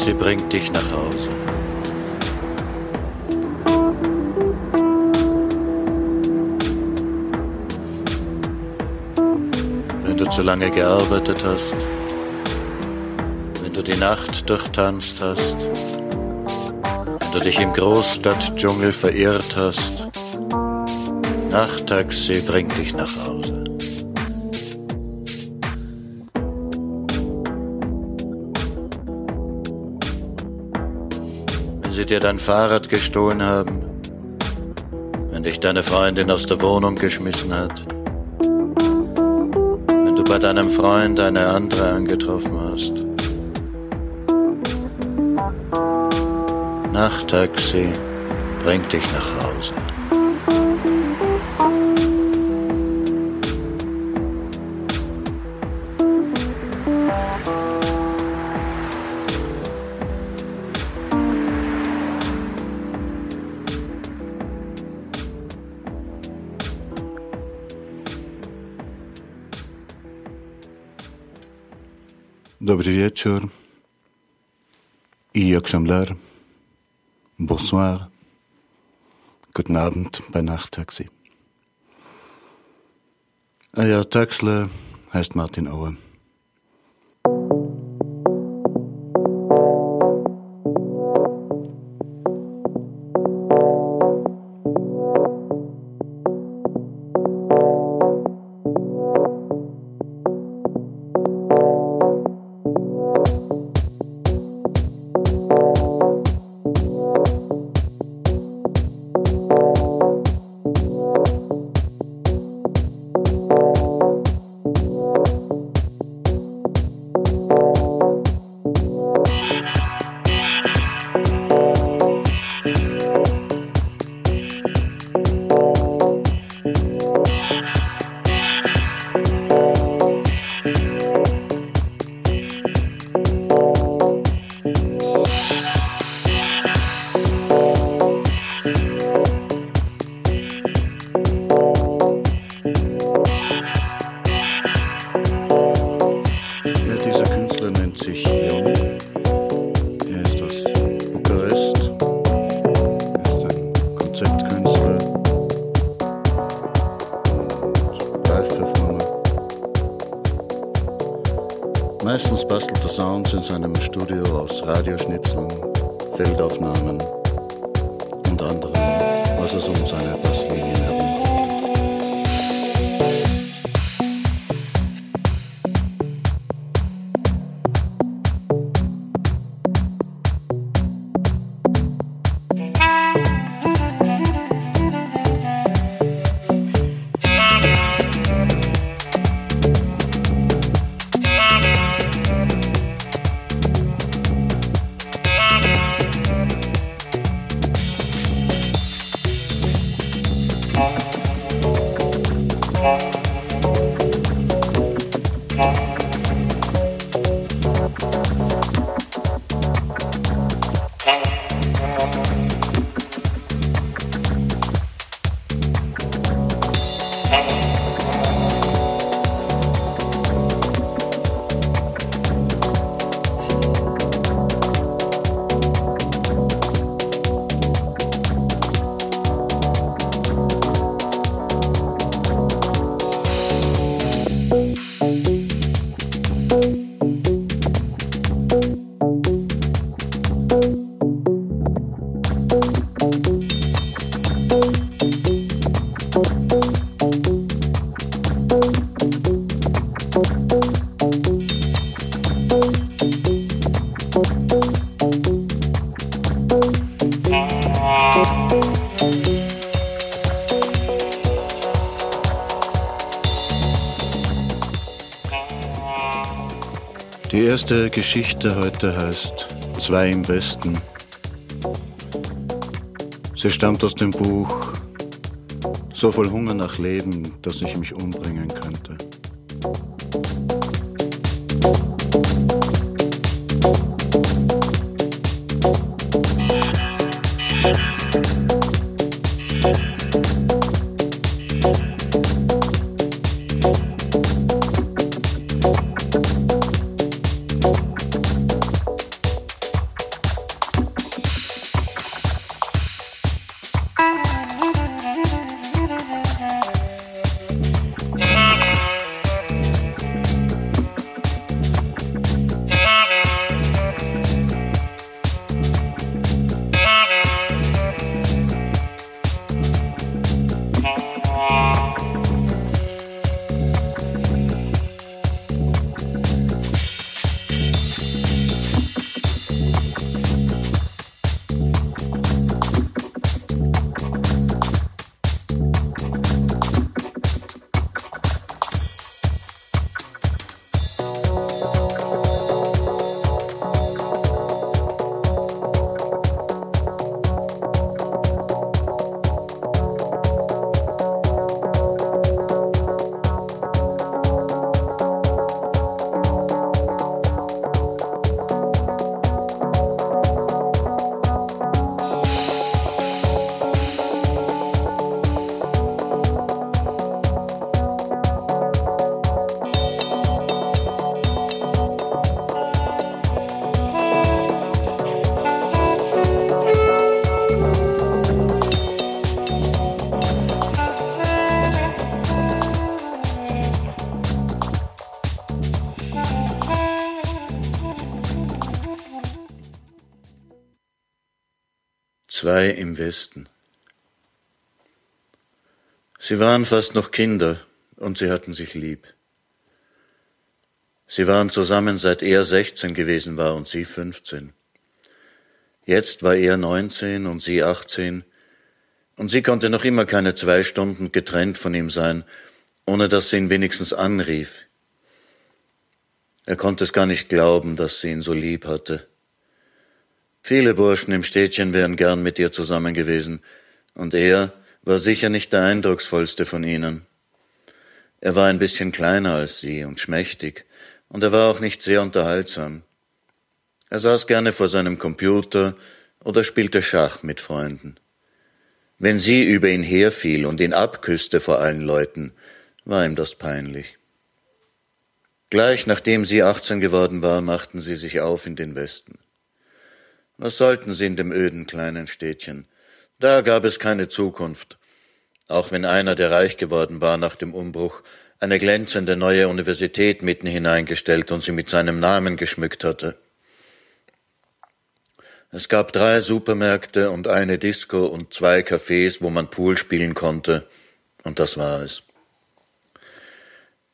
Nachttaxi bringt dich nach Hause. Wenn du zu lange gearbeitet hast, wenn du die Nacht durchtanzt hast, wenn du dich im Großstadtdschungel verirrt hast, Nachttaxi bringt dich nach Hause. Dir dein Fahrrad gestohlen haben, wenn dich deine Freundin aus der Wohnung geschmissen hat, wenn du bei deinem Freund eine andere angetroffen hast. Nachttaxi bringt dich nach Hause. Wieczór. I akşamlar. Bonsoir. Guten Abend bei Nachttaxi. Euer Taxler heißt Martin Auer. Die erste Geschichte heute heißt Zwei im Westen. Sie stammt aus dem Buch So voll Hunger nach Leben, dass ich mich umbringen könnte. Zwei im Westen. Sie waren fast noch Kinder und sie hatten sich lieb. Sie waren zusammen, seit er 16 gewesen war und sie 15. Jetzt war er 19 und sie 18 und sie konnte noch immer keine zwei Stunden getrennt von ihm sein, ohne dass sie ihn wenigstens anrief. Er konnte es gar nicht glauben, dass sie ihn so lieb hatte. Viele Burschen im Städtchen wären gern mit ihr zusammen gewesen, und er war sicher nicht der eindrucksvollste von ihnen. Er war ein bisschen kleiner als sie und schmächtig, und er war auch nicht sehr unterhaltsam. Er saß gerne vor seinem Computer oder spielte Schach mit Freunden. Wenn sie über ihn herfiel und ihn abküsste vor allen Leuten, war ihm das peinlich. Gleich nachdem sie 18 geworden war, machten sie sich auf in den Westen. Was sollten sie in dem öden kleinen Städtchen? Da gab es keine Zukunft. Auch wenn einer, der reich geworden war nach dem Umbruch, eine glänzende neue Universität mitten hineingestellt und sie mit seinem Namen geschmückt hatte. Es gab drei Supermärkte und eine Disco und zwei Cafés, wo man Pool spielen konnte, und das war es.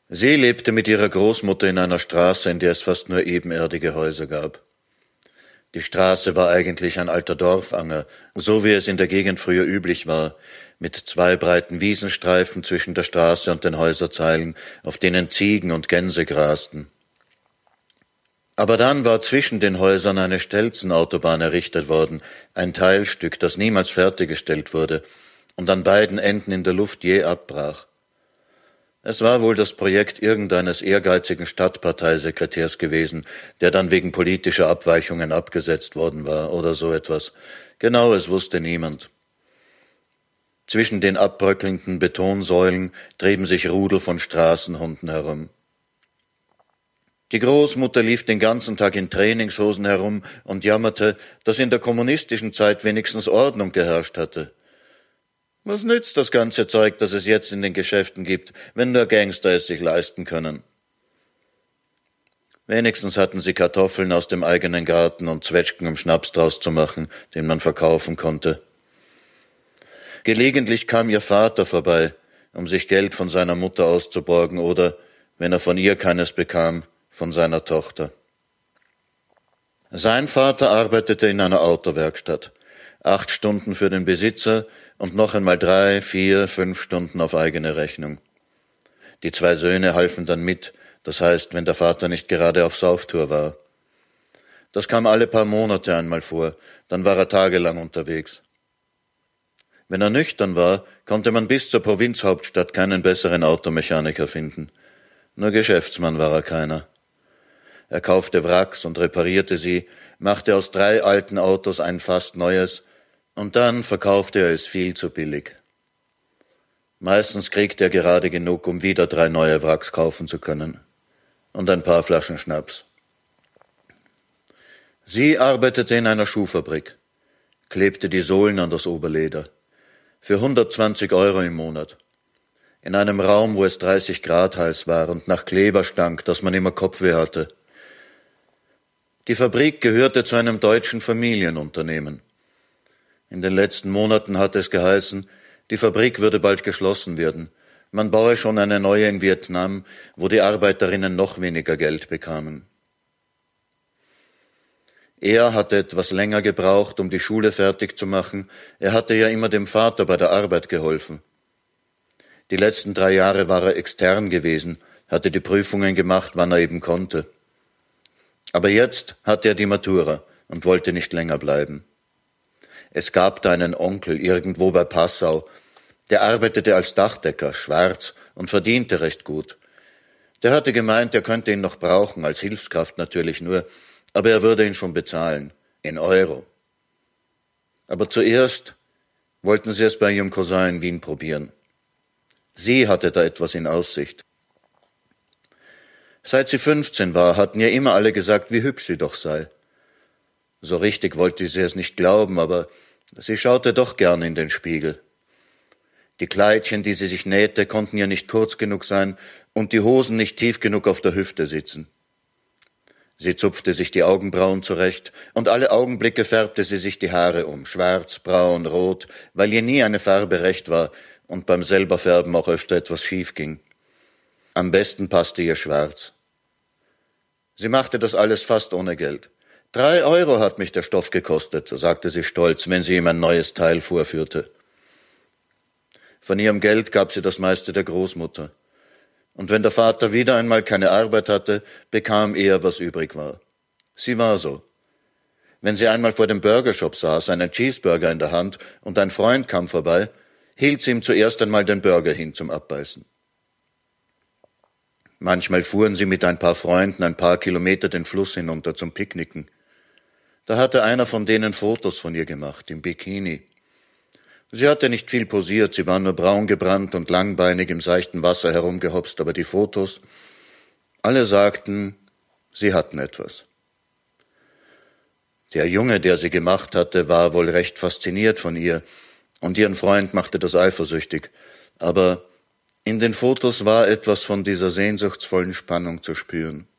Sie lebte mit ihrer Großmutter in einer Straße, in der es fast nur ebenerdige Häuser gab. Die Straße war eigentlich ein alter Dorfanger, so wie es in der Gegend früher üblich war, mit zwei breiten Wiesenstreifen zwischen der Straße und den Häuserzeilen, auf denen Ziegen und Gänse grasten. Aber dann war zwischen den Häusern eine Stelzenautobahn errichtet worden, ein Teilstück, das niemals fertiggestellt wurde und an beiden Enden in der Luft je abbrach. Es war wohl das Projekt irgendeines ehrgeizigen Stadtparteisekretärs gewesen, der dann wegen politischer Abweichungen abgesetzt worden war oder so etwas. Genaues wusste niemand. Zwischen den abbröckelnden Betonsäulen trieben sich Rudel von Straßenhunden herum. Die Großmutter lief den ganzen Tag in Trainingshosen herum und jammerte, dass in der kommunistischen Zeit wenigstens Ordnung geherrscht hatte. Was nützt das ganze Zeug, das es jetzt in den Geschäften gibt, wenn nur Gangster es sich leisten können? Wenigstens hatten sie Kartoffeln aus dem eigenen Garten und Zwetschgen, um Schnaps draus zu machen, den man verkaufen konnte. Gelegentlich kam ihr Vater vorbei, um sich Geld von seiner Mutter auszuborgen oder, wenn er von ihr keines bekam, von seiner Tochter. Sein Vater arbeitete in einer Autowerkstatt acht Stunden für den Besitzer und noch einmal drei, vier, fünf Stunden auf eigene Rechnung. Die zwei Söhne halfen dann mit, das heißt, wenn der Vater nicht gerade auf Sauftour war. Das kam alle paar Monate einmal vor, dann war er tagelang unterwegs. Wenn er nüchtern war, konnte man bis zur Provinzhauptstadt keinen besseren Automechaniker finden. Nur Geschäftsmann war er keiner. Er kaufte Wracks und reparierte sie, machte aus drei alten Autos ein fast neues und dann verkaufte er es viel zu billig. Meistens kriegte er gerade genug, um wieder drei neue Wracks kaufen zu können. Und ein paar Flaschen Schnaps. Sie arbeitete in einer Schuhfabrik, klebte die Sohlen an das Oberleder. Für 120 Euro im Monat. In einem Raum, wo es 30 Grad heiß war und nach Kleber stank, dass man immer Kopfweh hatte. Die Fabrik gehörte zu einem deutschen Familienunternehmen. In den letzten Monaten hat es geheißen, die Fabrik würde bald geschlossen werden. Man baue schon eine neue in Vietnam, wo die Arbeiterinnen noch weniger Geld bekamen. Er hatte etwas länger gebraucht, um die Schule fertig zu machen. Er hatte ja immer dem Vater bei der Arbeit geholfen. Die letzten drei Jahre war er extern gewesen, hatte die Prüfungen gemacht, wann er eben konnte. Aber jetzt hatte er die Matura und wollte nicht länger bleiben. Es gab da einen Onkel irgendwo bei Passau, der arbeitete als Dachdecker, schwarz, und verdiente recht gut. Der hatte gemeint, er könnte ihn noch brauchen, als Hilfskraft natürlich nur, aber er würde ihn schon bezahlen, in Euro. Aber zuerst wollten sie es bei ihrem Cousin in Wien probieren. Sie hatte da etwas in Aussicht. Seit sie 15 war, hatten ihr immer alle gesagt, wie hübsch sie doch sei. So richtig wollte sie es nicht glauben, aber sie schaute doch gern in den Spiegel. Die Kleidchen, die sie sich nähte, konnten ihr nicht kurz genug sein und die Hosen nicht tief genug auf der Hüfte sitzen. Sie zupfte sich die Augenbrauen zurecht, und alle Augenblicke färbte sie sich die Haare um, schwarz, braun, rot, weil ihr nie eine Farbe recht war und beim selber Färben auch öfter etwas schief ging. Am besten passte ihr schwarz. Sie machte das alles fast ohne Geld. Drei Euro hat mich der Stoff gekostet, sagte sie stolz, wenn sie ihm ein neues Teil vorführte. Von ihrem Geld gab sie das meiste der Großmutter. Und wenn der Vater wieder einmal keine Arbeit hatte, bekam er, was übrig war. Sie war so. Wenn sie einmal vor dem Burgershop saß, einen Cheeseburger in der Hand, und ein Freund kam vorbei, hielt sie ihm zuerst einmal den Burger hin zum Abbeißen. Manchmal fuhren sie mit ein paar Freunden ein paar Kilometer den Fluss hinunter zum Picknicken. Da hatte einer von denen Fotos von ihr gemacht, im Bikini. Sie hatte nicht viel posiert, sie war nur braun gebrannt und langbeinig im seichten Wasser herumgehopst, aber die Fotos, alle sagten, sie hatten etwas. Der Junge, der sie gemacht hatte, war wohl recht fasziniert von ihr, und ihren Freund machte das eifersüchtig, aber in den Fotos war etwas von dieser sehnsuchtsvollen Spannung zu spüren.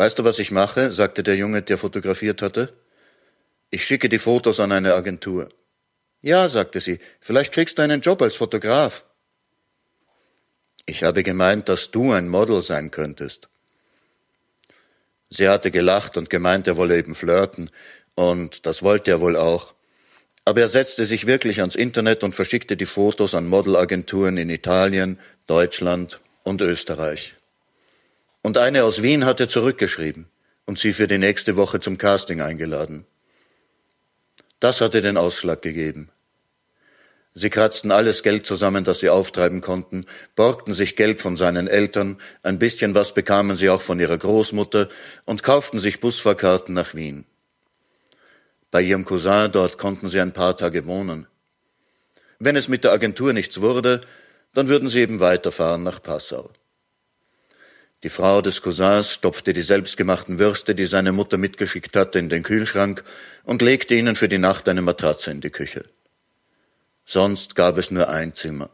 Weißt du, was ich mache? sagte der Junge, der fotografiert hatte. Ich schicke die Fotos an eine Agentur. Ja, sagte sie, vielleicht kriegst du einen Job als Fotograf. Ich habe gemeint, dass du ein Model sein könntest. Sie hatte gelacht und gemeint, er wolle eben flirten, und das wollte er wohl auch. Aber er setzte sich wirklich ans Internet und verschickte die Fotos an Modelagenturen in Italien, Deutschland und Österreich. Und eine aus Wien hatte zurückgeschrieben und sie für die nächste Woche zum Casting eingeladen. Das hatte den Ausschlag gegeben. Sie kratzten alles Geld zusammen, das sie auftreiben konnten, borgten sich Geld von seinen Eltern, ein bisschen was bekamen sie auch von ihrer Großmutter und kauften sich Busfahrkarten nach Wien. Bei ihrem Cousin dort konnten sie ein paar Tage wohnen. Wenn es mit der Agentur nichts wurde, dann würden sie eben weiterfahren nach Passau. Die Frau des Cousins stopfte die selbstgemachten Würste, die seine Mutter mitgeschickt hatte, in den Kühlschrank und legte ihnen für die Nacht eine Matratze in die Küche. Sonst gab es nur ein Zimmer.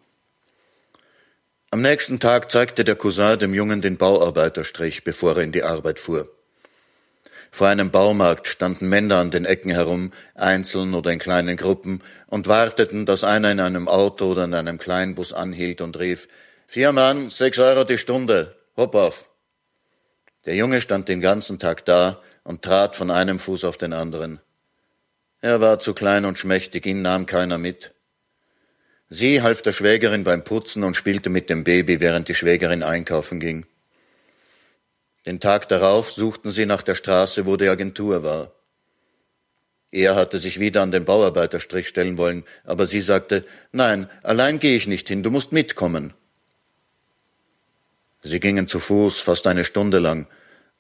Am nächsten Tag zeigte der Cousin dem Jungen den Bauarbeiterstrich, bevor er in die Arbeit fuhr. Vor einem Baumarkt standen Männer an den Ecken herum, einzeln oder in kleinen Gruppen, und warteten, dass einer in einem Auto oder in einem Kleinbus anhielt und rief, Vier Mann, sechs Euro die Stunde, Hopp auf! Der Junge stand den ganzen Tag da und trat von einem Fuß auf den anderen. Er war zu klein und schmächtig, ihn nahm keiner mit. Sie half der Schwägerin beim Putzen und spielte mit dem Baby, während die Schwägerin einkaufen ging. Den Tag darauf suchten sie nach der Straße, wo die Agentur war. Er hatte sich wieder an den Bauarbeiterstrich stellen wollen, aber sie sagte, nein, allein gehe ich nicht hin, du musst mitkommen. Sie gingen zu Fuß fast eine Stunde lang,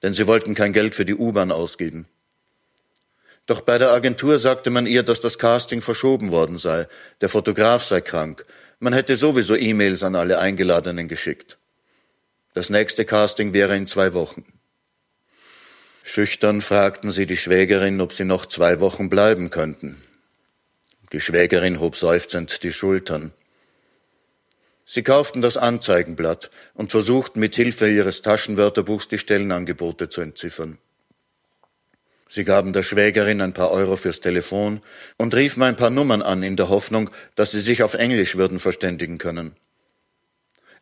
denn sie wollten kein Geld für die U-Bahn ausgeben. Doch bei der Agentur sagte man ihr, dass das Casting verschoben worden sei, der Fotograf sei krank, man hätte sowieso E-Mails an alle Eingeladenen geschickt. Das nächste Casting wäre in zwei Wochen. Schüchtern fragten sie die Schwägerin, ob sie noch zwei Wochen bleiben könnten. Die Schwägerin hob seufzend die Schultern. Sie kauften das Anzeigenblatt und versuchten mit Hilfe ihres Taschenwörterbuchs die Stellenangebote zu entziffern. Sie gaben der Schwägerin ein paar Euro fürs Telefon und riefen ein paar Nummern an in der Hoffnung, dass sie sich auf Englisch würden verständigen können.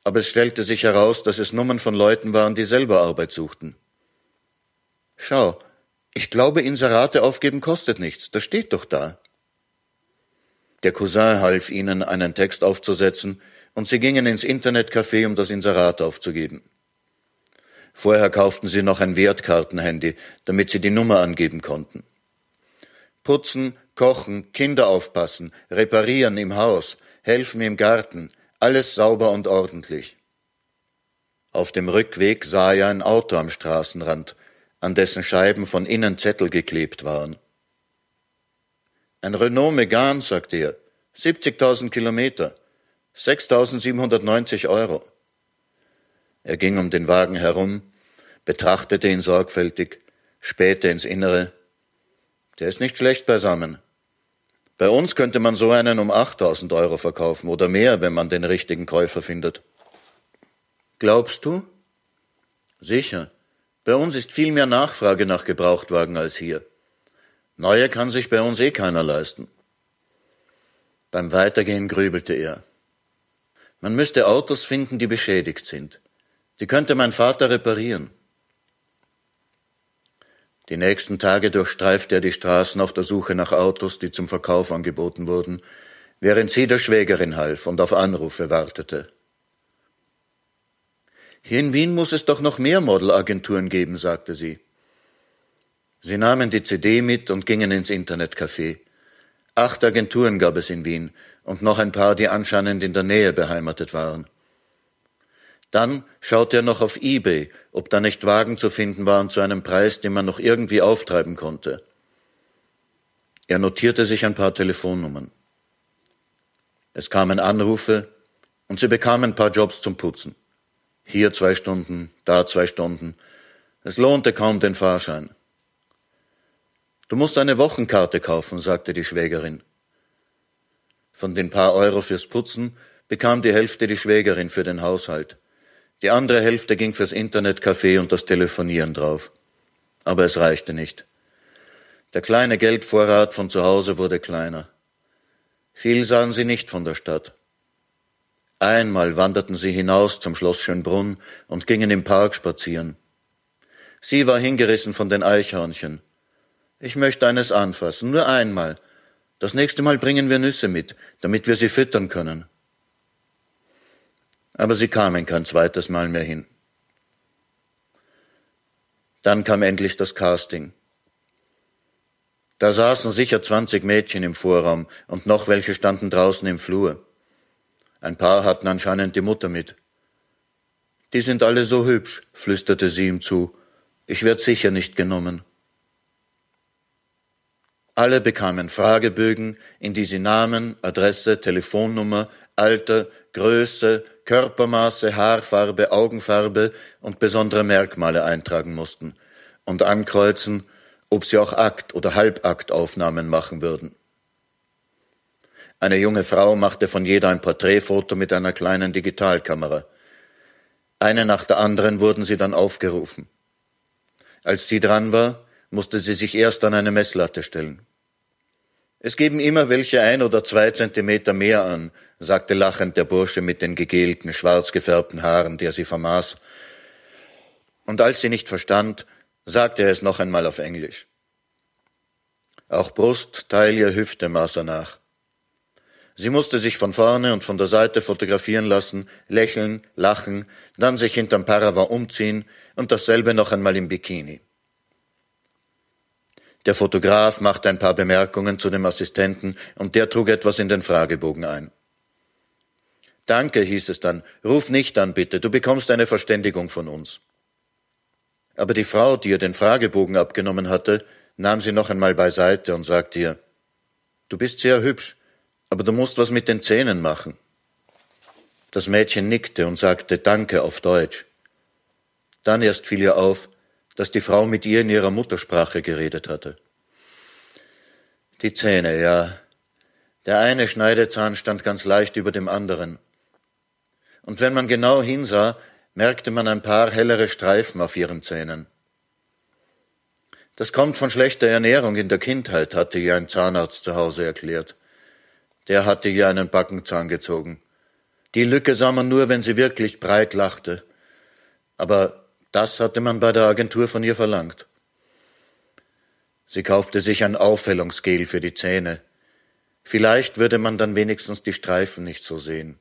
Aber es stellte sich heraus, dass es Nummern von Leuten waren, die selber Arbeit suchten. Schau, ich glaube, Inserate aufgeben kostet nichts, das steht doch da. Der Cousin half ihnen, einen Text aufzusetzen, und sie gingen ins Internetcafé, um das Inserat aufzugeben. Vorher kauften sie noch ein Wertkartenhandy, damit sie die Nummer angeben konnten. Putzen, kochen, Kinder aufpassen, reparieren im Haus, helfen im Garten, alles sauber und ordentlich. Auf dem Rückweg sah er ein Auto am Straßenrand, an dessen Scheiben von innen Zettel geklebt waren. Ein Renault Megane, sagte er, 70.000 Kilometer. 6.790 Euro. Er ging um den Wagen herum, betrachtete ihn sorgfältig, spähte ins Innere. Der ist nicht schlecht beisammen. Bei uns könnte man so einen um 8000 Euro verkaufen oder mehr, wenn man den richtigen Käufer findet. Glaubst du? Sicher. Bei uns ist viel mehr Nachfrage nach Gebrauchtwagen als hier. Neue kann sich bei uns eh keiner leisten. Beim Weitergehen grübelte er. Man müsste Autos finden, die beschädigt sind. Die könnte mein Vater reparieren. Die nächsten Tage durchstreifte er die Straßen auf der Suche nach Autos, die zum Verkauf angeboten wurden, während sie der Schwägerin half und auf Anrufe wartete. Hier in Wien muss es doch noch mehr Modelagenturen geben, sagte sie. Sie nahmen die CD mit und gingen ins Internetcafé. Acht Agenturen gab es in Wien und noch ein paar, die anscheinend in der Nähe beheimatet waren. Dann schaute er noch auf eBay, ob da nicht Wagen zu finden waren zu einem Preis, den man noch irgendwie auftreiben konnte. Er notierte sich ein paar Telefonnummern. Es kamen Anrufe und sie bekamen ein paar Jobs zum Putzen. Hier zwei Stunden, da zwei Stunden. Es lohnte kaum den Fahrschein. Du musst eine Wochenkarte kaufen, sagte die Schwägerin. Von den paar Euro fürs Putzen bekam die Hälfte die Schwägerin für den Haushalt. Die andere Hälfte ging fürs Internetcafé und das Telefonieren drauf. Aber es reichte nicht. Der kleine Geldvorrat von zu Hause wurde kleiner. Viel sahen sie nicht von der Stadt. Einmal wanderten sie hinaus zum Schloss Schönbrunn und gingen im Park spazieren. Sie war hingerissen von den Eichhörnchen. Ich möchte eines anfassen, nur einmal. Das nächste Mal bringen wir Nüsse mit, damit wir sie füttern können. Aber sie kamen kein zweites Mal mehr hin. Dann kam endlich das Casting. Da saßen sicher zwanzig Mädchen im Vorraum und noch welche standen draußen im Flur. Ein paar hatten anscheinend die Mutter mit. Die sind alle so hübsch, flüsterte sie ihm zu. Ich werd sicher nicht genommen. Alle bekamen Fragebögen, in die sie Namen, Adresse, Telefonnummer, Alter, Größe, Körpermaße, Haarfarbe, Augenfarbe und besondere Merkmale eintragen mussten und ankreuzen, ob sie auch Akt- oder Halbaktaufnahmen machen würden. Eine junge Frau machte von jeder ein Porträtfoto mit einer kleinen Digitalkamera. Eine nach der anderen wurden sie dann aufgerufen. Als sie dran war, musste sie sich erst an eine Messlatte stellen. Es geben immer welche ein oder zwei Zentimeter mehr an, sagte lachend der Bursche mit den gegelten, schwarz gefärbten Haaren, der sie vermaß. Und als sie nicht verstand, sagte er es noch einmal auf Englisch. Auch Brust, Taille, Hüfte maß er nach. Sie musste sich von vorne und von der Seite fotografieren lassen, lächeln, lachen, dann sich hinterm Parava umziehen und dasselbe noch einmal im Bikini. Der Fotograf machte ein paar Bemerkungen zu dem Assistenten und der trug etwas in den Fragebogen ein. Danke, hieß es dann, ruf nicht an, bitte, du bekommst eine Verständigung von uns. Aber die Frau, die ihr den Fragebogen abgenommen hatte, nahm sie noch einmal beiseite und sagte ihr, Du bist sehr hübsch, aber du musst was mit den Zähnen machen. Das Mädchen nickte und sagte Danke auf Deutsch. Dann erst fiel ihr auf, dass die Frau mit ihr in ihrer Muttersprache geredet hatte. Die Zähne, ja. Der eine Schneidezahn stand ganz leicht über dem anderen. Und wenn man genau hinsah, merkte man ein paar hellere Streifen auf ihren Zähnen. Das kommt von schlechter Ernährung in der Kindheit, hatte ihr ein Zahnarzt zu Hause erklärt. Der hatte ihr einen Backenzahn gezogen. Die Lücke sah man nur, wenn sie wirklich breit lachte. Aber das hatte man bei der Agentur von ihr verlangt. Sie kaufte sich ein Aufhellungsgel für die Zähne. Vielleicht würde man dann wenigstens die Streifen nicht so sehen.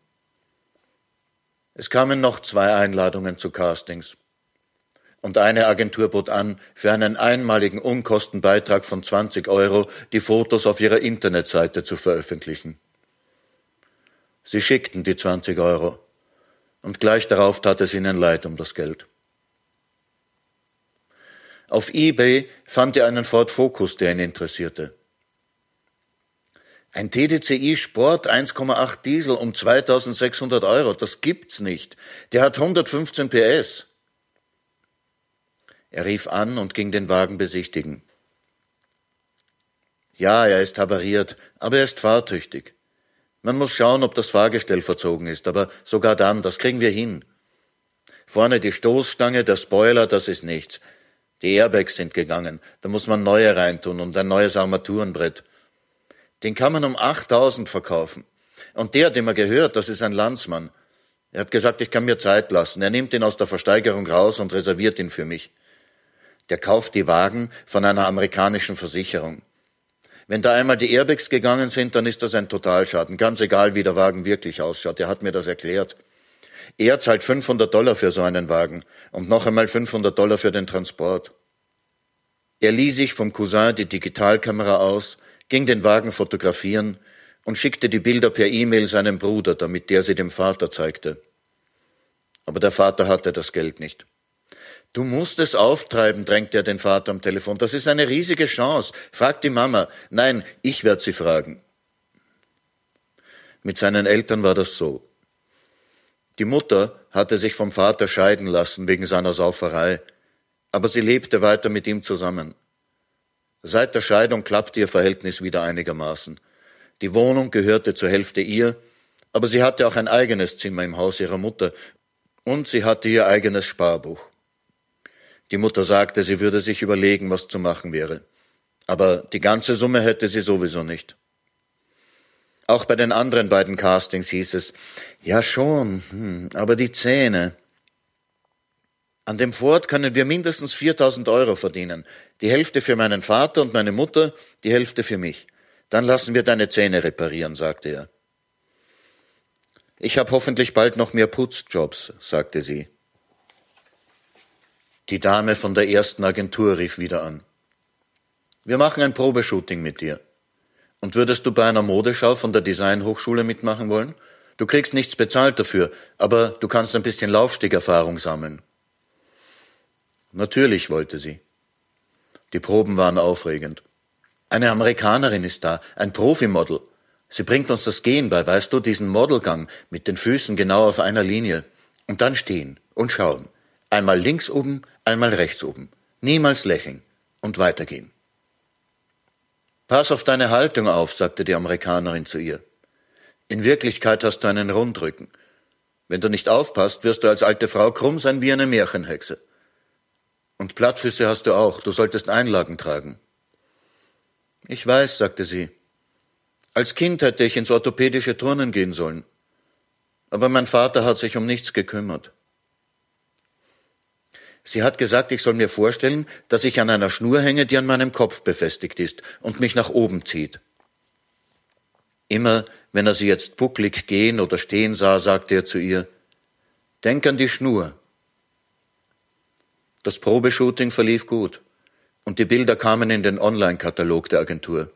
Es kamen noch zwei Einladungen zu Castings und eine Agentur bot an, für einen einmaligen Unkostenbeitrag von 20 Euro die Fotos auf ihrer Internetseite zu veröffentlichen. Sie schickten die 20 Euro und gleich darauf tat es ihnen leid um das Geld. Auf eBay fand er einen Ford Focus, der ihn interessierte. Ein TDCi Sport 1,8 Diesel um 2600 Euro, das gibt's nicht. Der hat 115 PS. Er rief an und ging den Wagen besichtigen. Ja, er ist havariert, aber er ist fahrtüchtig. Man muss schauen, ob das Fahrgestell verzogen ist, aber sogar dann, das kriegen wir hin. Vorne die Stoßstange, der Spoiler, das ist nichts. Die Airbags sind gegangen. Da muss man neue reintun und ein neues Armaturenbrett. Den kann man um 8000 verkaufen. Und der, dem er gehört, das ist ein Landsmann. Er hat gesagt, ich kann mir Zeit lassen. Er nimmt ihn aus der Versteigerung raus und reserviert ihn für mich. Der kauft die Wagen von einer amerikanischen Versicherung. Wenn da einmal die Airbags gegangen sind, dann ist das ein Totalschaden, ganz egal, wie der Wagen wirklich ausschaut. Er hat mir das erklärt. Er zahlt 500 Dollar für so einen Wagen und noch einmal 500 Dollar für den Transport. Er lieh sich vom Cousin die Digitalkamera aus, ging den Wagen fotografieren und schickte die Bilder per E-Mail seinem Bruder, damit der sie dem Vater zeigte. Aber der Vater hatte das Geld nicht. Du musst es auftreiben, drängte er den Vater am Telefon. Das ist eine riesige Chance. Frag die Mama. Nein, ich werde sie fragen. Mit seinen Eltern war das so. Die Mutter hatte sich vom Vater scheiden lassen wegen seiner Sauferei, aber sie lebte weiter mit ihm zusammen. Seit der Scheidung klappte ihr Verhältnis wieder einigermaßen. Die Wohnung gehörte zur Hälfte ihr, aber sie hatte auch ein eigenes Zimmer im Haus ihrer Mutter und sie hatte ihr eigenes Sparbuch. Die Mutter sagte, sie würde sich überlegen, was zu machen wäre. Aber die ganze Summe hätte sie sowieso nicht. Auch bei den anderen beiden Castings hieß es, ja schon, hm, aber die Zähne. An dem Ford können wir mindestens 4000 Euro verdienen. Die Hälfte für meinen Vater und meine Mutter, die Hälfte für mich. Dann lassen wir deine Zähne reparieren, sagte er. Ich habe hoffentlich bald noch mehr Putzjobs, sagte sie. Die Dame von der ersten Agentur rief wieder an. Wir machen ein Probeshooting mit dir. Und würdest du bei einer Modeschau von der Designhochschule mitmachen wollen? Du kriegst nichts bezahlt dafür, aber du kannst ein bisschen Laufstegerfahrung sammeln. Natürlich wollte sie. Die Proben waren aufregend. Eine Amerikanerin ist da, ein Profimodel. Sie bringt uns das Gehen bei, weißt du, diesen Modelgang mit den Füßen genau auf einer Linie. Und dann stehen und schauen. Einmal links oben, einmal rechts oben. Niemals lächeln und weitergehen. Pass auf deine Haltung auf, sagte die Amerikanerin zu ihr. In Wirklichkeit hast du einen Rundrücken. Wenn du nicht aufpasst, wirst du als alte Frau krumm sein wie eine Märchenhexe. Und Plattfüße hast du auch, du solltest Einlagen tragen. Ich weiß, sagte sie. Als Kind hätte ich ins orthopädische Turnen gehen sollen. Aber mein Vater hat sich um nichts gekümmert. Sie hat gesagt, ich soll mir vorstellen, dass ich an einer Schnur hänge, die an meinem Kopf befestigt ist und mich nach oben zieht. Immer, wenn er sie jetzt bucklig gehen oder stehen sah, sagte er zu ihr, Denk an die Schnur. Das Probeshooting verlief gut und die Bilder kamen in den Online-Katalog der Agentur.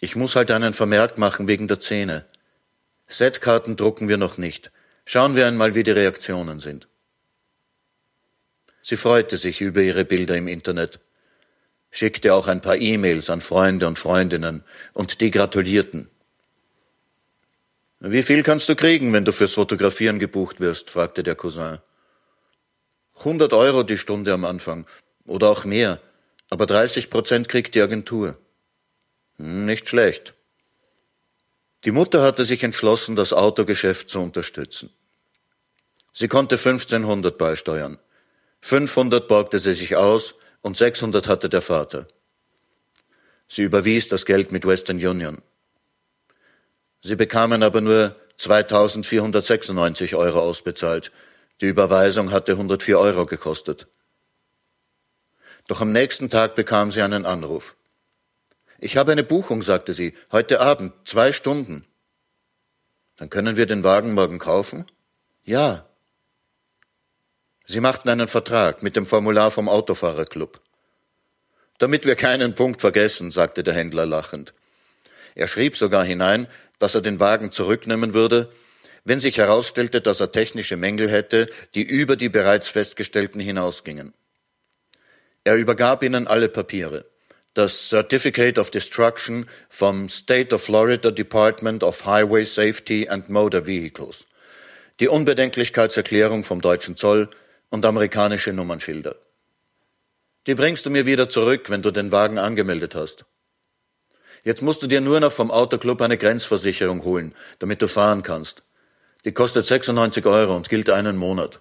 Ich muss halt einen Vermerk machen wegen der Zähne. Setkarten drucken wir noch nicht. Schauen wir einmal, wie die Reaktionen sind. Sie freute sich über ihre Bilder im Internet, schickte auch ein paar E-Mails an Freunde und Freundinnen und die gratulierten. Wie viel kannst du kriegen, wenn du fürs Fotografieren gebucht wirst? fragte der Cousin. 100 Euro die Stunde am Anfang oder auch mehr, aber 30 Prozent kriegt die Agentur. Hm, nicht schlecht. Die Mutter hatte sich entschlossen, das Autogeschäft zu unterstützen. Sie konnte 1500 beisteuern. 500 borgte sie sich aus und 600 hatte der Vater. Sie überwies das Geld mit Western Union. Sie bekamen aber nur 2496 Euro ausbezahlt. Die Überweisung hatte 104 Euro gekostet. Doch am nächsten Tag bekam sie einen Anruf. Ich habe eine Buchung, sagte sie, heute Abend, zwei Stunden. Dann können wir den Wagen morgen kaufen? Ja, Sie machten einen Vertrag mit dem Formular vom Autofahrerclub. Damit wir keinen Punkt vergessen, sagte der Händler lachend. Er schrieb sogar hinein, dass er den Wagen zurücknehmen würde, wenn sich herausstellte, dass er technische Mängel hätte, die über die bereits festgestellten hinausgingen. Er übergab ihnen alle Papiere. Das Certificate of Destruction vom State of Florida Department of Highway Safety and Motor Vehicles, die Unbedenklichkeitserklärung vom deutschen Zoll und amerikanische Nummernschilder. Die bringst du mir wieder zurück, wenn du den Wagen angemeldet hast. Jetzt musst du dir nur noch vom Autoclub eine Grenzversicherung holen, damit du fahren kannst. Die kostet 96 Euro und gilt einen Monat.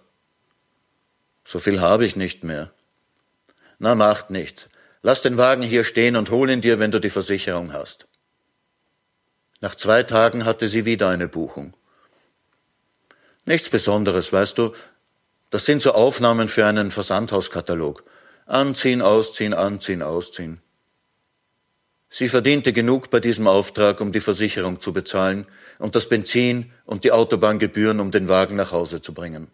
So viel habe ich nicht mehr. Na, macht nichts. Lass den Wagen hier stehen und hol ihn dir, wenn du die Versicherung hast. Nach zwei Tagen hatte sie wieder eine Buchung. Nichts Besonderes, weißt du. Das sind so Aufnahmen für einen Versandhauskatalog. Anziehen, ausziehen, anziehen, ausziehen. Sie verdiente genug bei diesem Auftrag, um die Versicherung zu bezahlen und das Benzin und die Autobahngebühren, um den Wagen nach Hause zu bringen.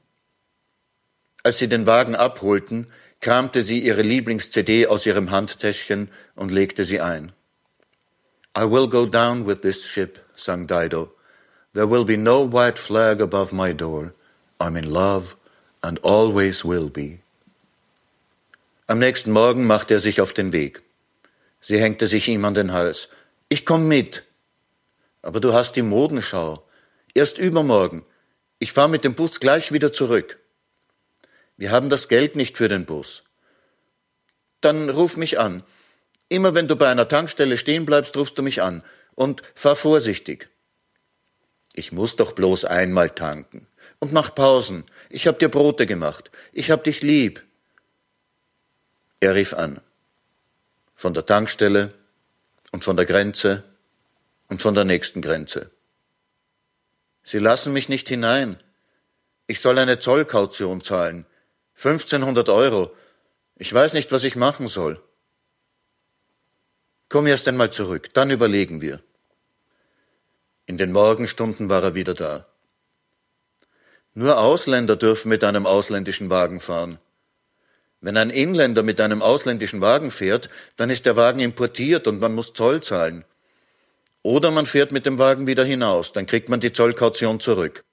Als sie den Wagen abholten, kramte sie ihre Lieblings-CD aus ihrem Handtäschchen und legte sie ein. I will go down with this ship, sang Dido. There will be no white flag above my door. I'm in love and always will be. Am nächsten Morgen machte er sich auf den Weg. Sie hängte sich ihm an den Hals. Ich komm mit. Aber du hast die Modenschau. Erst übermorgen. Ich fahr mit dem Bus gleich wieder zurück. Wir haben das Geld nicht für den Bus. Dann ruf mich an. Immer wenn du bei einer Tankstelle stehen bleibst, rufst du mich an. Und fahr vorsichtig. Ich muss doch bloß einmal tanken. Und mach Pausen. Ich hab dir Brote gemacht. Ich hab dich lieb. Er rief an. Von der Tankstelle und von der Grenze und von der nächsten Grenze. Sie lassen mich nicht hinein. Ich soll eine Zollkaution zahlen. 1500 Euro. Ich weiß nicht, was ich machen soll. Komm erst einmal zurück, dann überlegen wir. In den Morgenstunden war er wieder da. Nur Ausländer dürfen mit einem ausländischen Wagen fahren. Wenn ein Inländer mit einem ausländischen Wagen fährt, dann ist der Wagen importiert und man muss Zoll zahlen. Oder man fährt mit dem Wagen wieder hinaus, dann kriegt man die Zollkaution zurück.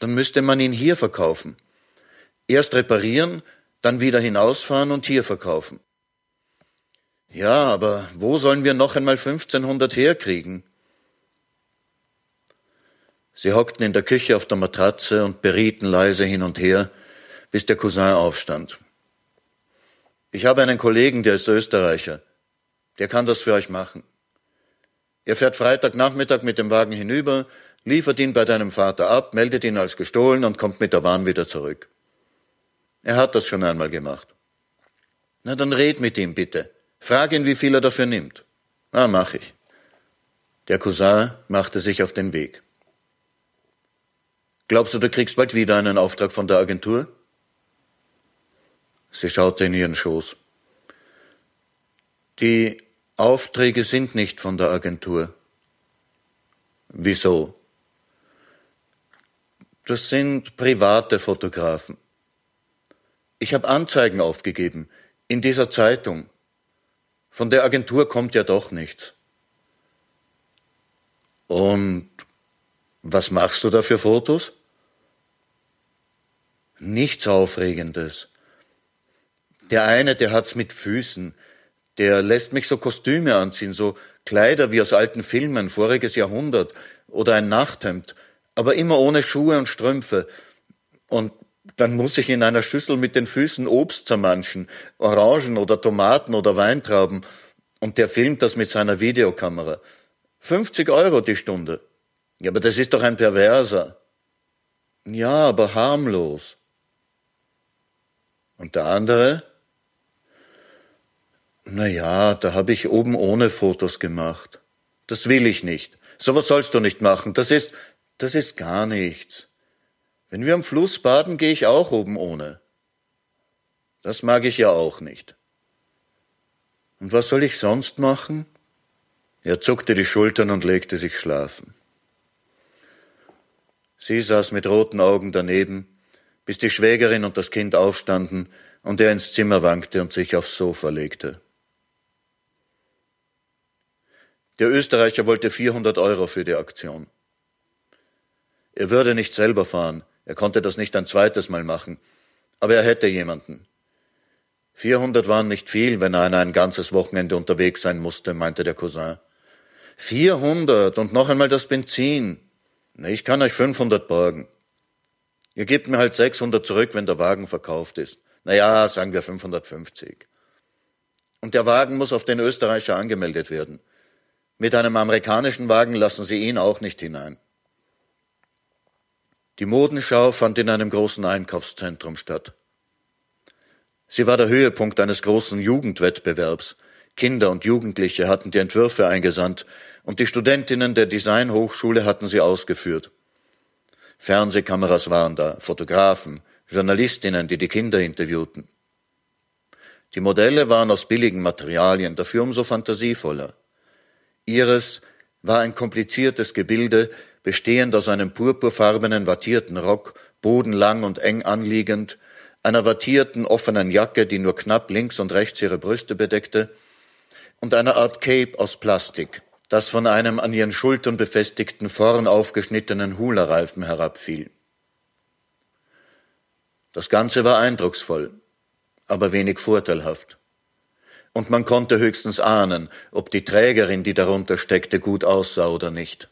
Dann müsste man ihn hier verkaufen. Erst reparieren, dann wieder hinausfahren und hier verkaufen. Ja, aber wo sollen wir noch einmal 1500 herkriegen? Sie hockten in der Küche auf der Matratze und berieten leise hin und her, bis der Cousin aufstand. Ich habe einen Kollegen, der ist Österreicher. Der kann das für euch machen. Er fährt Freitagnachmittag mit dem Wagen hinüber, liefert ihn bei deinem Vater ab, meldet ihn als gestohlen und kommt mit der Bahn wieder zurück. Er hat das schon einmal gemacht. Na, dann red mit ihm bitte. Frag ihn, wie viel er dafür nimmt. Na, mach ich. Der Cousin machte sich auf den Weg. Glaubst du, du kriegst bald wieder einen Auftrag von der Agentur? Sie schaute in ihren Schoß. Die Aufträge sind nicht von der Agentur. Wieso? Das sind private Fotografen. Ich habe Anzeigen aufgegeben in dieser Zeitung. Von der Agentur kommt ja doch nichts. Und was machst du da für Fotos? Nichts Aufregendes. Der eine, der hat's mit Füßen. Der lässt mich so Kostüme anziehen, so Kleider wie aus alten Filmen, voriges Jahrhundert oder ein Nachthemd, aber immer ohne Schuhe und Strümpfe. Und dann muss ich in einer Schüssel mit den Füßen Obst zermanschen, Orangen oder Tomaten oder Weintrauben. Und der filmt das mit seiner Videokamera. 50 Euro die Stunde. Ja, aber das ist doch ein Perverser. Ja, aber harmlos. Und der andere? Na ja, da habe ich oben ohne Fotos gemacht. Das will ich nicht. So was sollst du nicht machen. Das ist, das ist gar nichts. Wenn wir am Fluss baden, gehe ich auch oben ohne. Das mag ich ja auch nicht. Und was soll ich sonst machen? Er zuckte die Schultern und legte sich schlafen. Sie saß mit roten Augen daneben, bis die Schwägerin und das Kind aufstanden und er ins Zimmer wankte und sich aufs Sofa legte. Der Österreicher wollte 400 Euro für die Aktion. Er würde nicht selber fahren, er konnte das nicht ein zweites Mal machen, aber er hätte jemanden. 400 waren nicht viel, wenn er ein ganzes Wochenende unterwegs sein musste, meinte der Cousin. 400 und noch einmal das Benzin. Ich kann euch 500 borgen. Ihr gebt mir halt 600 zurück, wenn der Wagen verkauft ist. Na ja, sagen wir 550. Und der Wagen muss auf den Österreicher angemeldet werden. Mit einem amerikanischen Wagen lassen Sie ihn auch nicht hinein. Die Modenschau fand in einem großen Einkaufszentrum statt. Sie war der Höhepunkt eines großen Jugendwettbewerbs. Kinder und Jugendliche hatten die Entwürfe eingesandt und die Studentinnen der Designhochschule hatten sie ausgeführt. Fernsehkameras waren da, Fotografen, Journalistinnen, die die Kinder interviewten. Die Modelle waren aus billigen Materialien, dafür umso fantasievoller. Ihres war ein kompliziertes Gebilde, bestehend aus einem purpurfarbenen wattierten Rock, bodenlang und eng anliegend, einer wattierten offenen Jacke, die nur knapp links und rechts ihre Brüste bedeckte, und einer Art Cape aus Plastik, das von einem an ihren Schultern befestigten vorn aufgeschnittenen Hula-Reifen herabfiel. Das Ganze war eindrucksvoll, aber wenig vorteilhaft. Und man konnte höchstens ahnen, ob die Trägerin, die darunter steckte, gut aussah oder nicht.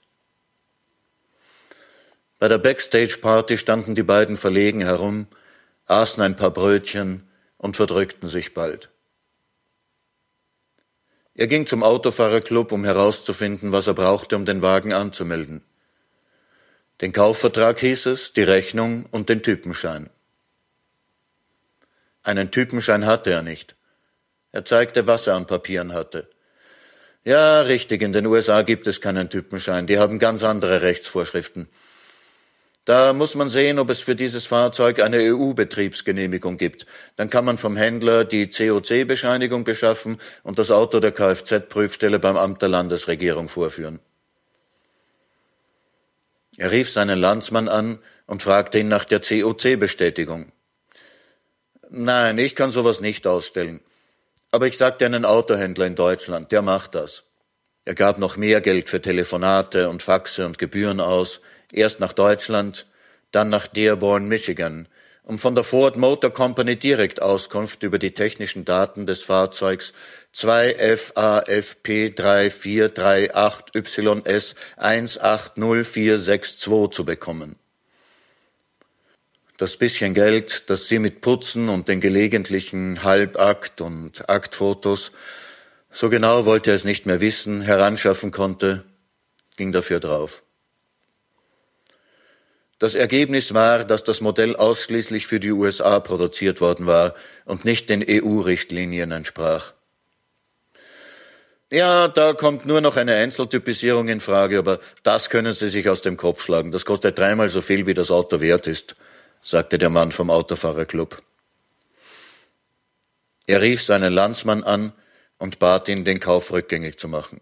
Bei der Backstage-Party standen die beiden verlegen herum, aßen ein paar Brötchen und verdrückten sich bald. Er ging zum Autofahrerclub, um herauszufinden, was er brauchte, um den Wagen anzumelden. Den Kaufvertrag hieß es, die Rechnung und den Typenschein. Einen Typenschein hatte er nicht. Er zeigte, was er an Papieren hatte. Ja, richtig, in den USA gibt es keinen Typenschein, die haben ganz andere Rechtsvorschriften. Da muss man sehen, ob es für dieses Fahrzeug eine EU-Betriebsgenehmigung gibt. Dann kann man vom Händler die COC-Bescheinigung beschaffen und das Auto der Kfz-Prüfstelle beim Amt der Landesregierung vorführen. Er rief seinen Landsmann an und fragte ihn nach der COC-Bestätigung. Nein, ich kann sowas nicht ausstellen. Aber ich sagte einen Autohändler in Deutschland, der macht das. Er gab noch mehr Geld für Telefonate und Faxe und Gebühren aus, erst nach Deutschland, dann nach Dearborn, Michigan, um von der Ford Motor Company direkt Auskunft über die technischen Daten des Fahrzeugs 2FAFP3438YS 180462 zu bekommen. Das bisschen Geld, das sie mit Putzen und den gelegentlichen Halbakt und Aktfotos, so genau wollte er es nicht mehr wissen, heranschaffen konnte, ging dafür drauf. Das Ergebnis war, dass das Modell ausschließlich für die USA produziert worden war und nicht den EU-Richtlinien entsprach. Ja, da kommt nur noch eine Einzeltypisierung in Frage, aber das können Sie sich aus dem Kopf schlagen. Das kostet dreimal so viel, wie das Auto wert ist sagte der Mann vom Autofahrerclub. Er rief seinen Landsmann an und bat ihn, den Kauf rückgängig zu machen.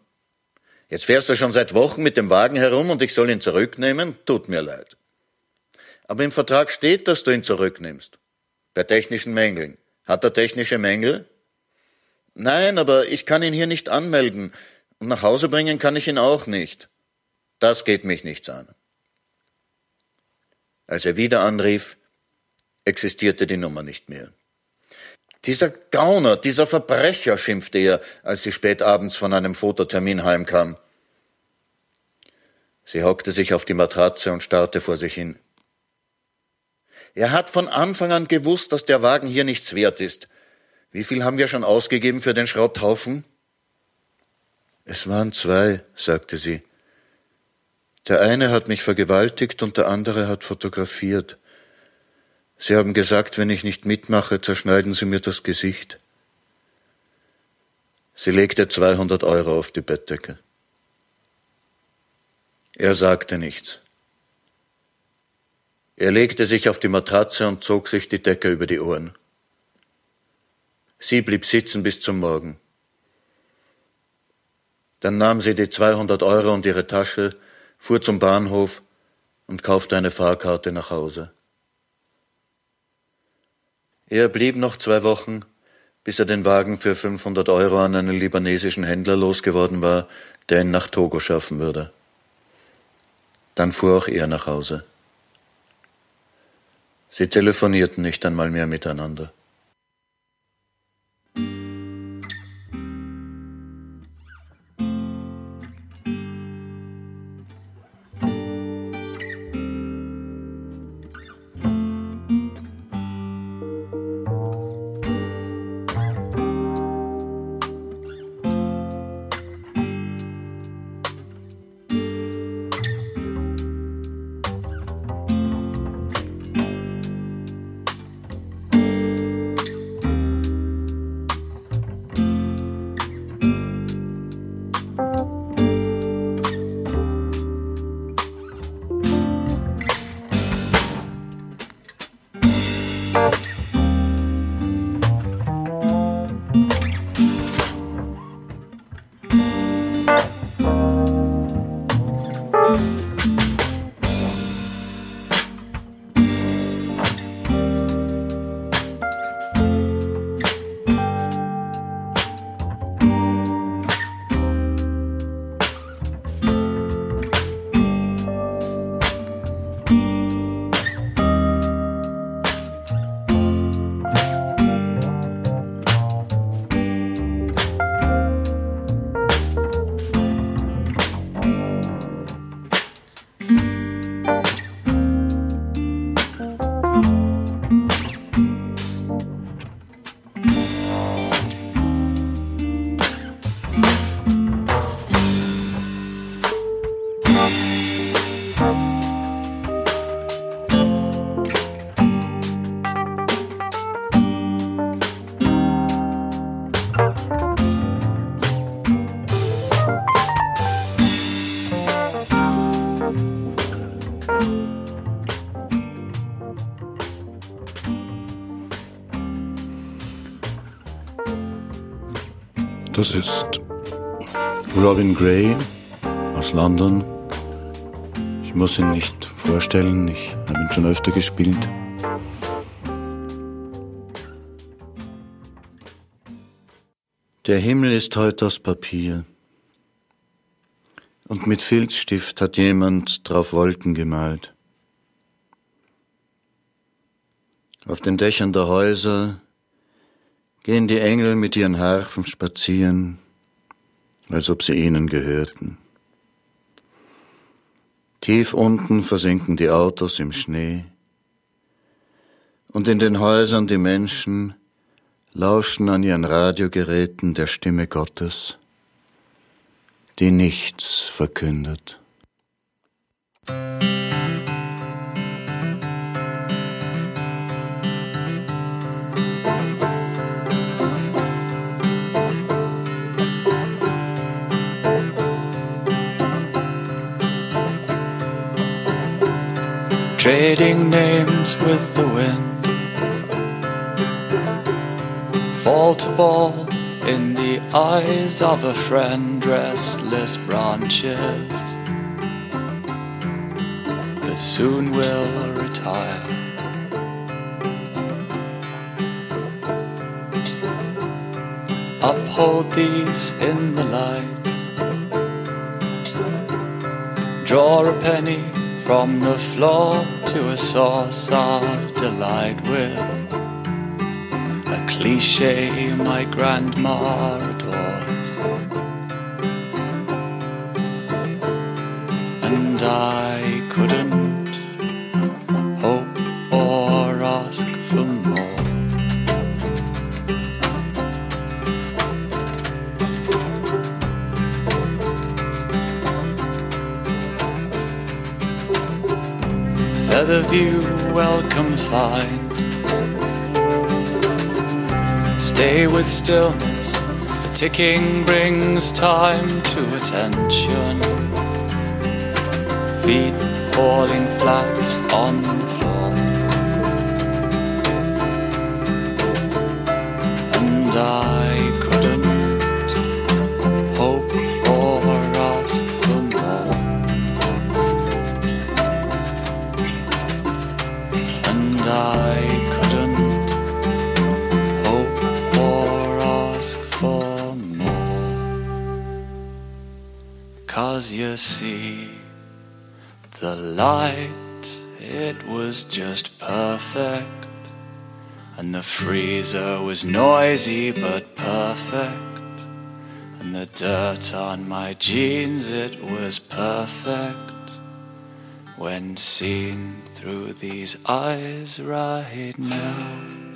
Jetzt fährst du schon seit Wochen mit dem Wagen herum und ich soll ihn zurücknehmen? Tut mir leid. Aber im Vertrag steht, dass du ihn zurücknimmst. Bei technischen Mängeln. Hat er technische Mängel? Nein, aber ich kann ihn hier nicht anmelden und nach Hause bringen kann ich ihn auch nicht. Das geht mich nichts an. Als er wieder anrief, existierte die Nummer nicht mehr. Dieser Gauner, dieser Verbrecher, schimpfte er, als sie spät abends von einem Fototermin heimkam. Sie hockte sich auf die Matratze und starrte vor sich hin. Er hat von Anfang an gewusst, dass der Wagen hier nichts wert ist. Wie viel haben wir schon ausgegeben für den Schrotthaufen? Es waren zwei, sagte sie. Der eine hat mich vergewaltigt und der andere hat fotografiert. Sie haben gesagt, wenn ich nicht mitmache, zerschneiden Sie mir das Gesicht. Sie legte 200 Euro auf die Bettdecke. Er sagte nichts. Er legte sich auf die Matratze und zog sich die Decke über die Ohren. Sie blieb sitzen bis zum Morgen. Dann nahm sie die 200 Euro und ihre Tasche, fuhr zum Bahnhof und kaufte eine Fahrkarte nach Hause. Er blieb noch zwei Wochen, bis er den Wagen für 500 Euro an einen libanesischen Händler losgeworden war, der ihn nach Togo schaffen würde. Dann fuhr auch er nach Hause. Sie telefonierten nicht einmal mehr miteinander. Das ist Robin Gray aus London. Ich muss ihn nicht vorstellen, ich habe ihn schon öfter gespielt. Der Himmel ist heute aus Papier. Und mit Filzstift hat jemand drauf Wolken gemalt. Auf den Dächern der Häuser gehen die Engel mit ihren Harfen spazieren, als ob sie ihnen gehörten. Tief unten versinken die Autos im Schnee, und in den Häusern die Menschen lauschen an ihren Radiogeräten der Stimme Gottes, die nichts verkündet. Trading names with the wind. Fall to ball in the eyes of a friend, restless branches that soon will retire. Uphold these in the light. Draw a penny from the floor to a source of delight with a cliche my grandma adores. And I couldn't Featherview, welcome find. Stay with stillness, the ticking brings time to attention. Feet falling flat on you see, the light, it was just perfect. And the freezer was noisy but perfect. And the dirt on my jeans, it was perfect when seen through these eyes right now.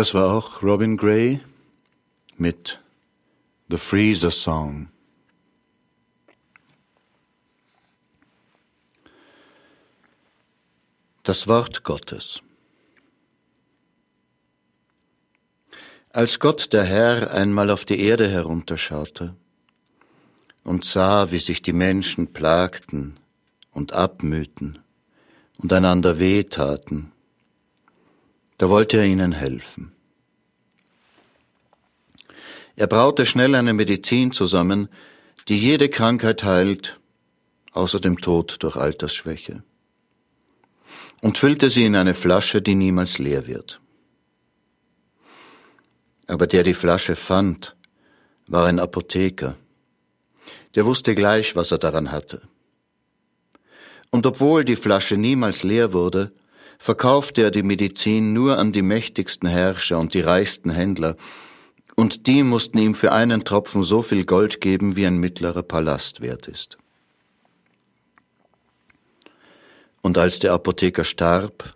Das war auch Robin Gray mit The Freezer Song. Das Wort Gottes. Als Gott der Herr einmal auf die Erde herunterschaute und sah, wie sich die Menschen plagten und abmühten und einander wehtaten, da wollte er ihnen helfen. Er braute schnell eine Medizin zusammen, die jede Krankheit heilt, außer dem Tod durch Altersschwäche und füllte sie in eine Flasche, die niemals leer wird. Aber der die Flasche fand, war ein Apotheker. Der wusste gleich, was er daran hatte. Und obwohl die Flasche niemals leer wurde, verkaufte er die Medizin nur an die mächtigsten Herrscher und die reichsten Händler, und die mussten ihm für einen Tropfen so viel Gold geben, wie ein mittlerer Palast wert ist. Und als der Apotheker starb,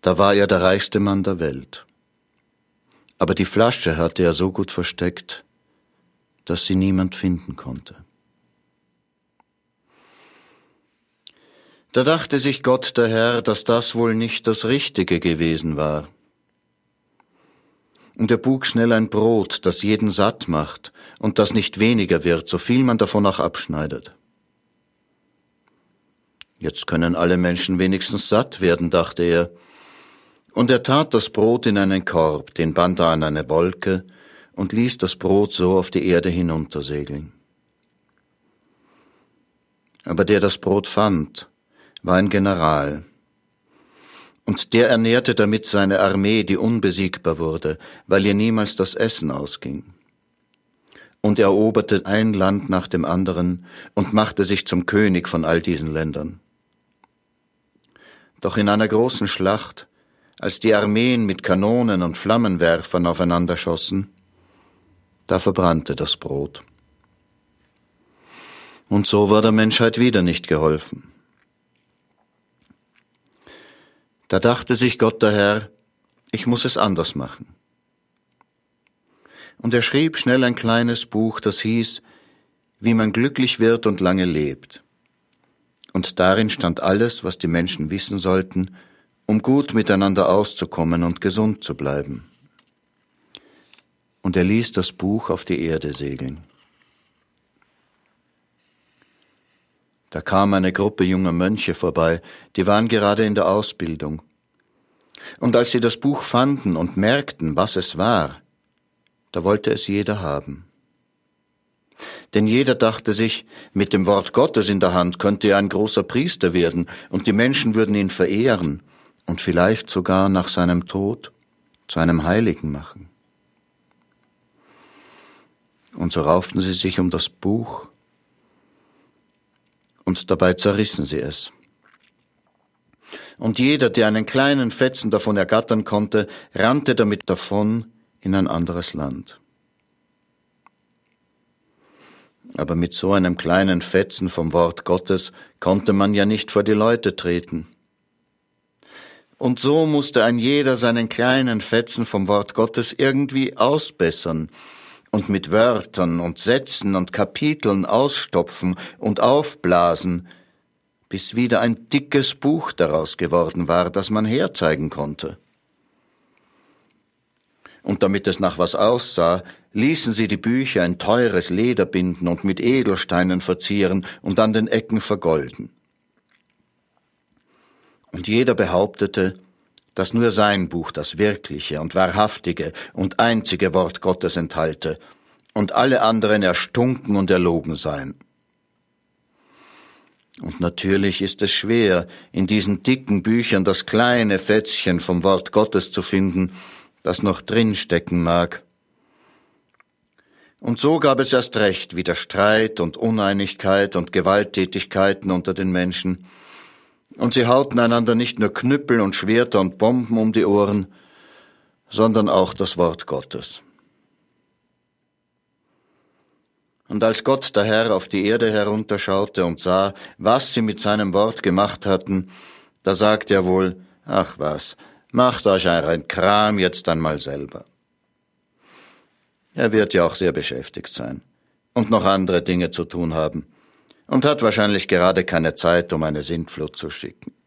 da war er der reichste Mann der Welt. Aber die Flasche hatte er so gut versteckt, dass sie niemand finden konnte. Da dachte sich Gott der Herr, dass das wohl nicht das Richtige gewesen war. Und er bug schnell ein Brot, das jeden satt macht und das nicht weniger wird, so viel man davon auch abschneidet. Jetzt können alle Menschen wenigstens satt werden, dachte er. Und er tat das Brot in einen Korb, den band er an eine Wolke und ließ das Brot so auf die Erde hinuntersegeln. Aber der das Brot fand, war ein General. Und der ernährte damit seine Armee, die unbesiegbar wurde, weil ihr niemals das Essen ausging. Und eroberte ein Land nach dem anderen und machte sich zum König von all diesen Ländern. Doch in einer großen Schlacht, als die Armeen mit Kanonen und Flammenwerfern aufeinander schossen, da verbrannte das Brot. Und so war der Menschheit wieder nicht geholfen. Da dachte sich Gott der Herr, ich muss es anders machen. Und er schrieb schnell ein kleines Buch, das hieß, wie man glücklich wird und lange lebt und darin stand alles, was die Menschen wissen sollten, um gut miteinander auszukommen und gesund zu bleiben. Und er ließ das Buch auf die Erde segeln. Da kam eine Gruppe junger Mönche vorbei, die waren gerade in der Ausbildung. Und als sie das Buch fanden und merkten, was es war, da wollte es jeder haben. Denn jeder dachte sich, mit dem Wort Gottes in der Hand könnte er ein großer Priester werden, und die Menschen würden ihn verehren und vielleicht sogar nach seinem Tod zu einem Heiligen machen. Und so rauften sie sich um das Buch, und dabei zerrissen sie es. Und jeder, der einen kleinen Fetzen davon ergattern konnte, rannte damit davon in ein anderes Land. aber mit so einem kleinen Fetzen vom Wort Gottes konnte man ja nicht vor die Leute treten. Und so musste ein jeder seinen kleinen Fetzen vom Wort Gottes irgendwie ausbessern und mit Wörtern und Sätzen und Kapiteln ausstopfen und aufblasen, bis wieder ein dickes Buch daraus geworden war, das man herzeigen konnte und damit es nach was aussah, ließen sie die Bücher in teures Leder binden und mit Edelsteinen verzieren und an den Ecken vergolden. Und jeder behauptete, dass nur sein Buch das wirkliche und wahrhaftige und einzige Wort Gottes enthalte und alle anderen erstunken und erlogen seien. Und natürlich ist es schwer, in diesen dicken Büchern das kleine Fätzchen vom Wort Gottes zu finden, das noch drin stecken mag. Und so gab es erst recht wieder Streit und Uneinigkeit und Gewalttätigkeiten unter den Menschen, und sie hauten einander nicht nur Knüppel und Schwerter und Bomben um die Ohren, sondern auch das Wort Gottes. Und als Gott der Herr auf die Erde herunterschaute und sah, was sie mit seinem Wort gemacht hatten, da sagte er wohl, ach was, Macht euch euren Kram jetzt einmal selber. Er wird ja auch sehr beschäftigt sein und noch andere Dinge zu tun haben und hat wahrscheinlich gerade keine Zeit, um eine Sintflut zu schicken.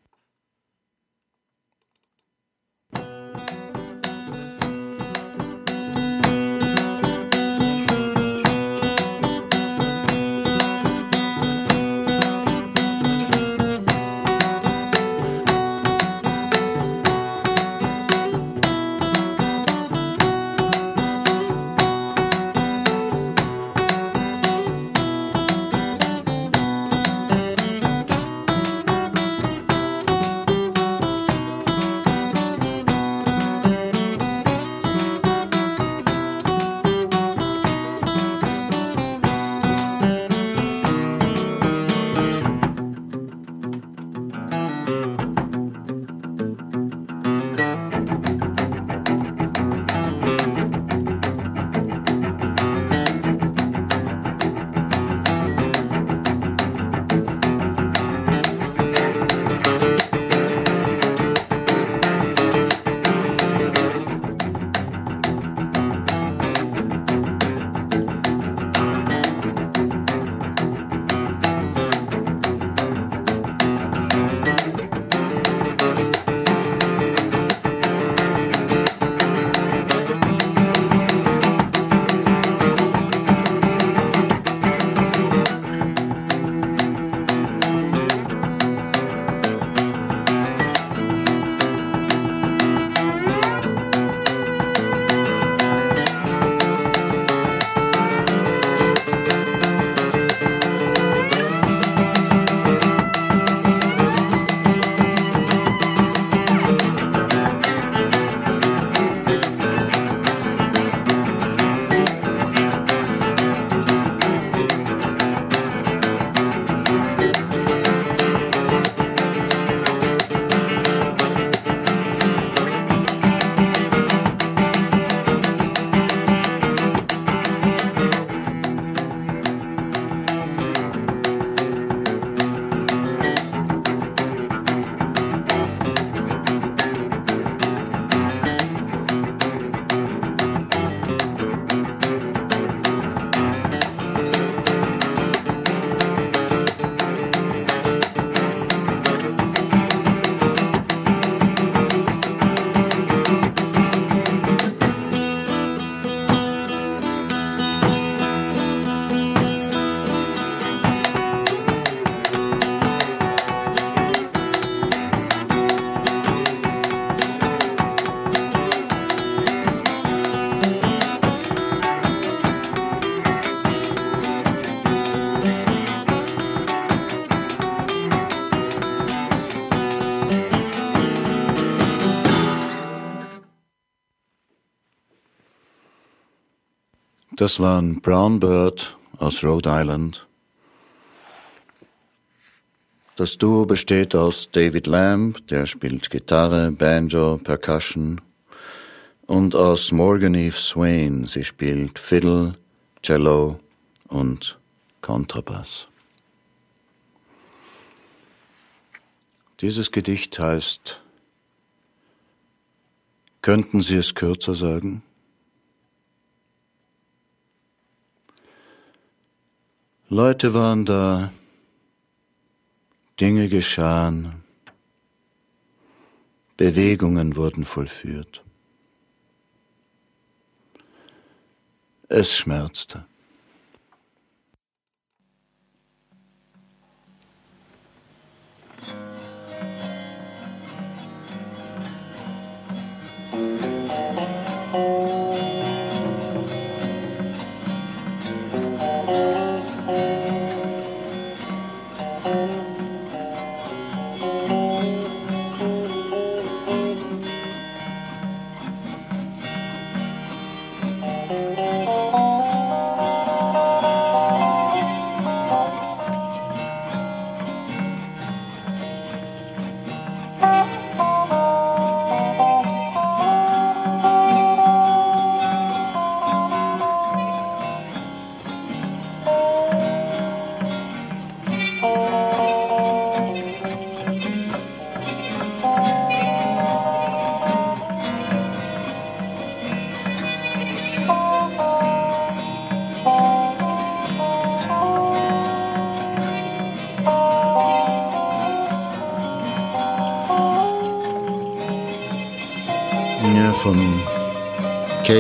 Das waren Brown Bird aus Rhode Island. Das Duo besteht aus David Lamb, der spielt Gitarre, Banjo, Percussion, und aus Morgan Eve Swain, sie spielt Fiddle, Cello und Kontrabass. Dieses Gedicht heißt Könnten Sie es kürzer sagen? Leute waren da, Dinge geschahen, Bewegungen wurden vollführt. Es schmerzte.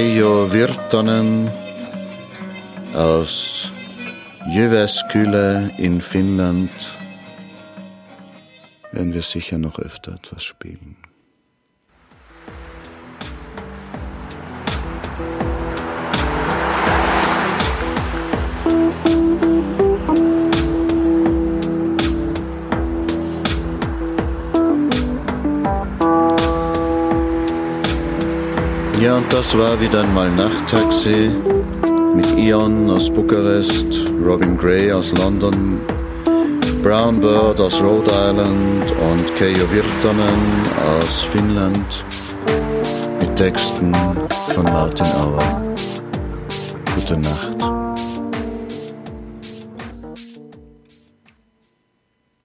Keijo Virtanen aus Jyväskylä in Finnland werden wir sicher noch öfter etwas spielen. Das war wieder einmal Nachttaxi mit Ion aus Bukarest, Robin Gray aus London, Brown Bird aus Rhode Island und Keijo Virtanen aus Finnland mit Texten von Martin Auer. Gute Nacht.